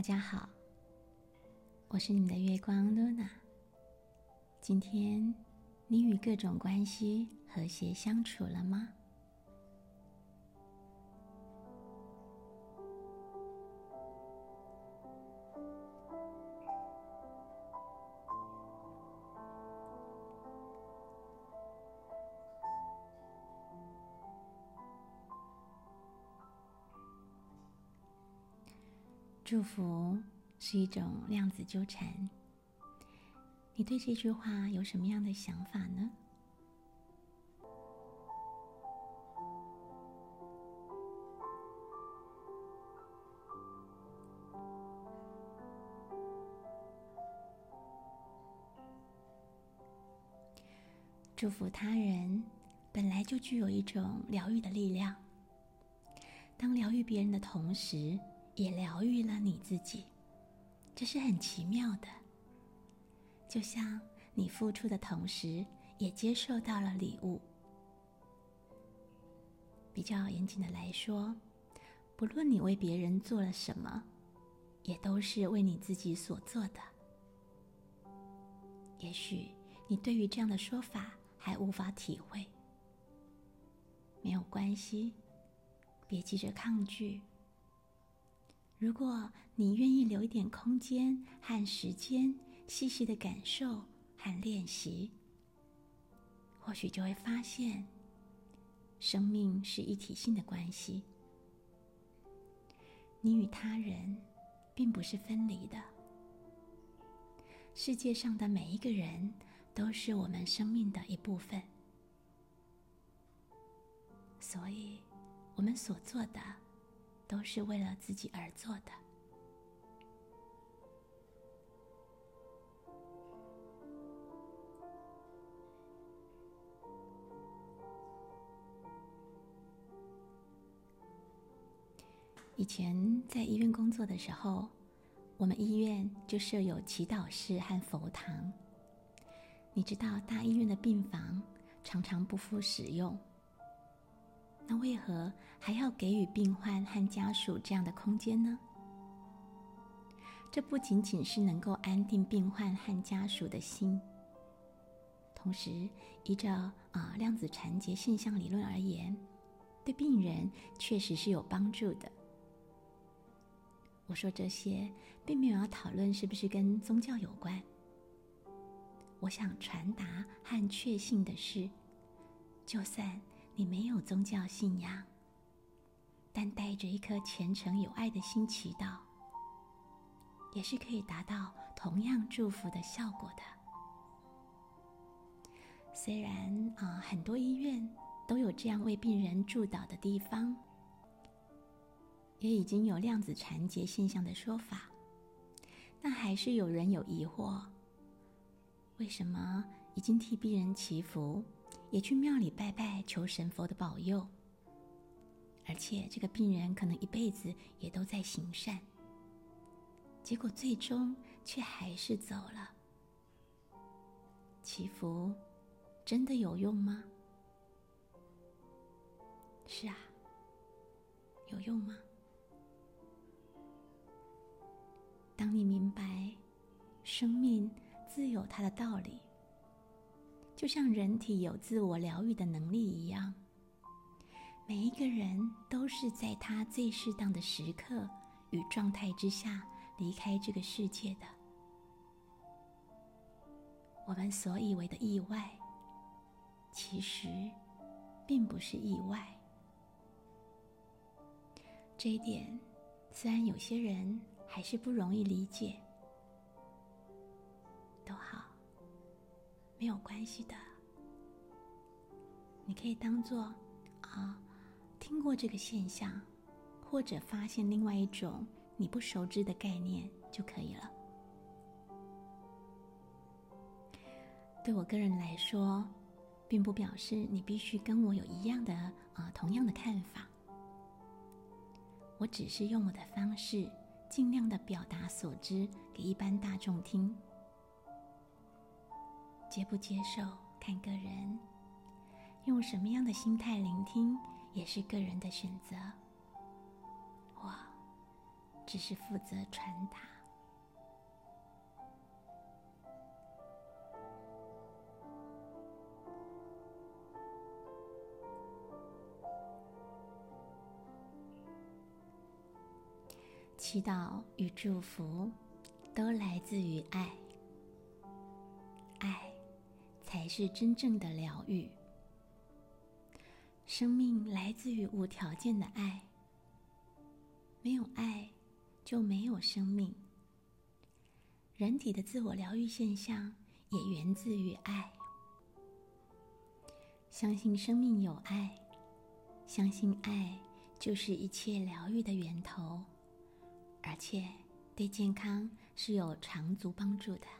大家好，我是你们的月光 Luna。今天你与各种关系和谐相处了吗？祝福是一种量子纠缠。你对这句话有什么样的想法呢？祝福他人本来就具有一种疗愈的力量。当疗愈别人的同时，也疗愈了你自己，这是很奇妙的。就像你付出的同时，也接受到了礼物。比较严谨的来说，不论你为别人做了什么，也都是为你自己所做的。也许你对于这样的说法还无法体会，没有关系，别急着抗拒。如果你愿意留一点空间和时间，细细的感受和练习，或许就会发现，生命是一体性的关系。你与他人并不是分离的，世界上的每一个人都是我们生命的一部分，所以我们所做的。都是为了自己而做的。以前在医院工作的时候，我们医院就设有祈祷室和佛堂。你知道，大医院的病房常常不敷使用。那为何还要给予病患和家属这样的空间呢？这不仅仅是能够安定病患和家属的心，同时依照啊量子缠结现象理论而言，对病人确实是有帮助的。我说这些，并没有要讨论是不是跟宗教有关。我想传达和确信的是，就算。你没有宗教信仰，但带着一颗虔诚有爱的心祈祷，也是可以达到同样祝福的效果的。虽然啊，很多医院都有这样为病人祝祷的地方，也已经有量子缠结现象的说法，但还是有人有疑惑：为什么已经替病人祈福？也去庙里拜拜，求神佛的保佑。而且这个病人可能一辈子也都在行善，结果最终却还是走了。祈福真的有用吗？是啊，有用吗？当你明白生命自有它的道理。就像人体有自我疗愈的能力一样，每一个人都是在他最适当的时刻与状态之下离开这个世界的。我们所以为的意外，其实并不是意外。这一点，虽然有些人还是不容易理解。没有关系的，你可以当做啊，听过这个现象，或者发现另外一种你不熟知的概念就可以了。对我个人来说，并不表示你必须跟我有一样的啊同样的看法。我只是用我的方式，尽量的表达所知给一般大众听。接不接受，看个人；用什么样的心态聆听，也是个人的选择。我，只是负责传达。祈祷与祝福都来自于，爱才是真正的疗愈。生命来自于无条件的爱，没有爱就没有生命。人体的自我疗愈现象也源自于爱。相信生命有爱，相信爱就是一切疗愈的源头。而且对健康是有长足帮助的。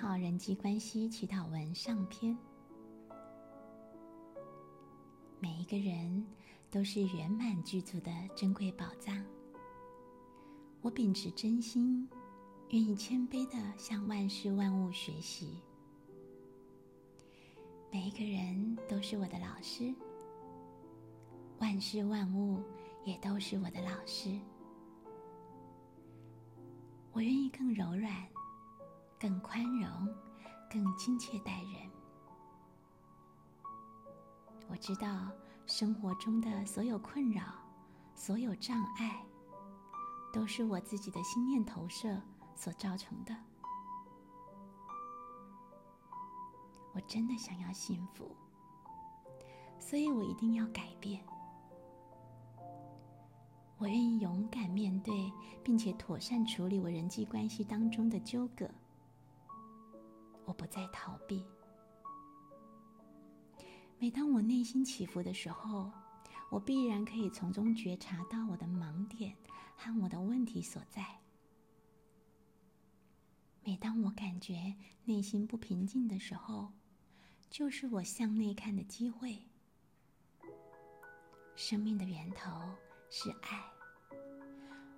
好人际关系祈祷文上篇。每一个人都是圆满具足的珍贵宝藏。我秉持真心，愿意谦卑的向万事万物学习。每一个人都是我的老师，万事万物也都是我的老师。我愿意更柔软。更宽容，更亲切待人。我知道生活中的所有困扰、所有障碍，都是我自己的心念投射所造成的。我真的想要幸福，所以我一定要改变。我愿意勇敢面对，并且妥善处理我人际关系当中的纠葛。我不再逃避。每当我内心起伏的时候，我必然可以从中觉察到我的盲点和我的问题所在。每当我感觉内心不平静的时候，就是我向内看的机会。生命的源头是爱，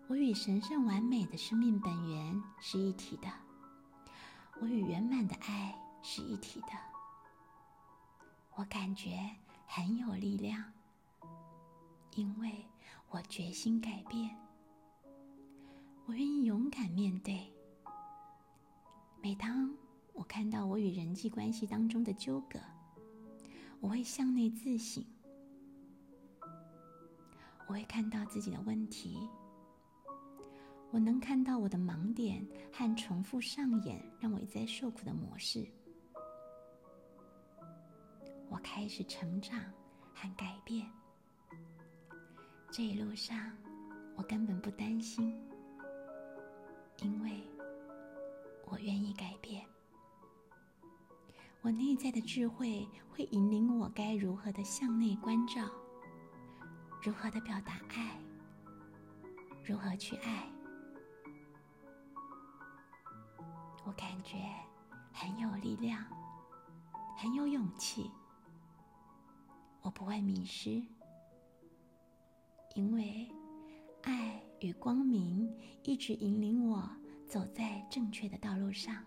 我与神圣完美的生命本源是一体的。我与圆满的爱是一体的，我感觉很有力量，因为我决心改变。我愿意勇敢面对。每当我看到我与人际关系当中的纠葛，我会向内自省，我会看到自己的问题。我能看到我的盲点和重复上演让我一再受苦的模式。我开始成长和改变。这一路上，我根本不担心，因为我愿意改变。我内在的智慧会引领我该如何的向内关照，如何的表达爱，如何去爱。我感觉很有力量，很有勇气。我不会迷失，因为爱与光明一直引领我走在正确的道路上。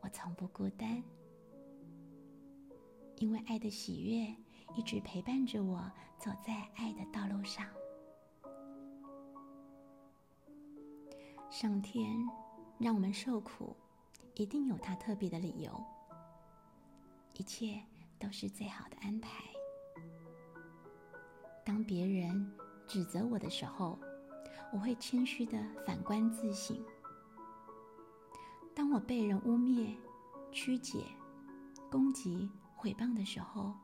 我从不孤单，因为爱的喜悦一直陪伴着我走在爱的道路上。上天让我们受苦，一定有他特别的理由。一切都是最好的安排。当别人指责我的时候，我会谦虚的反观自省。当我被人污蔑、曲解、攻击、毁谤的时候，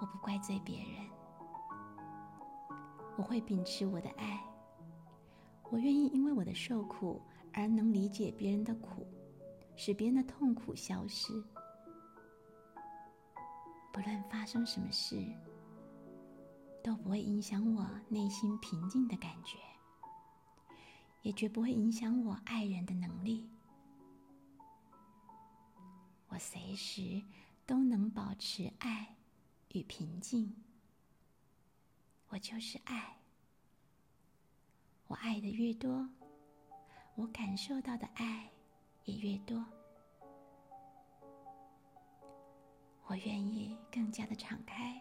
我不怪罪别人，我会秉持我的爱。我愿意因为我的受苦而能理解别人的苦，使别人的痛苦消失。不论发生什么事，都不会影响我内心平静的感觉，也绝不会影响我爱人的能力。我随时都能保持爱与平静。我就是爱。我爱的越多，我感受到的爱也越多。我愿意更加的敞开。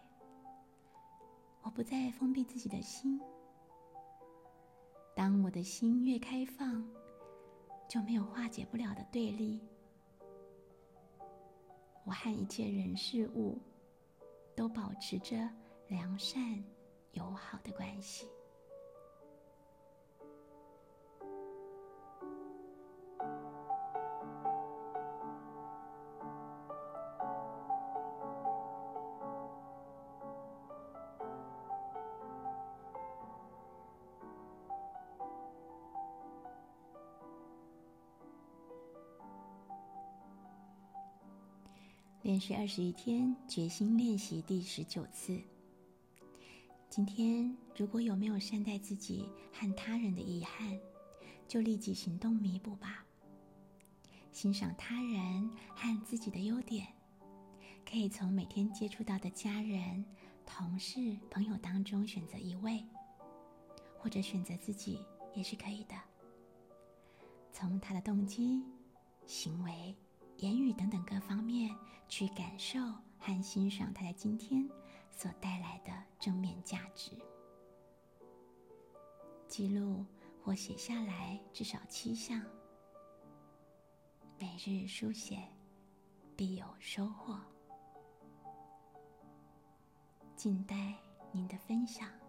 我不再封闭自己的心。当我的心越开放，就没有化解不了的对立。我和一切人事物都保持着良善、友好的关系。连续二十一天，决心练习第十九次。今天如果有没有善待自己和他人的遗憾，就立即行动弥补吧。欣赏他人和自己的优点，可以从每天接触到的家人、同事、朋友当中选择一位，或者选择自己也是可以的。从他的动机、行为。言语等等各方面去感受和欣赏他在今天所带来的正面价值，记录或写下来至少七项，每日书写必有收获。静待您的分享。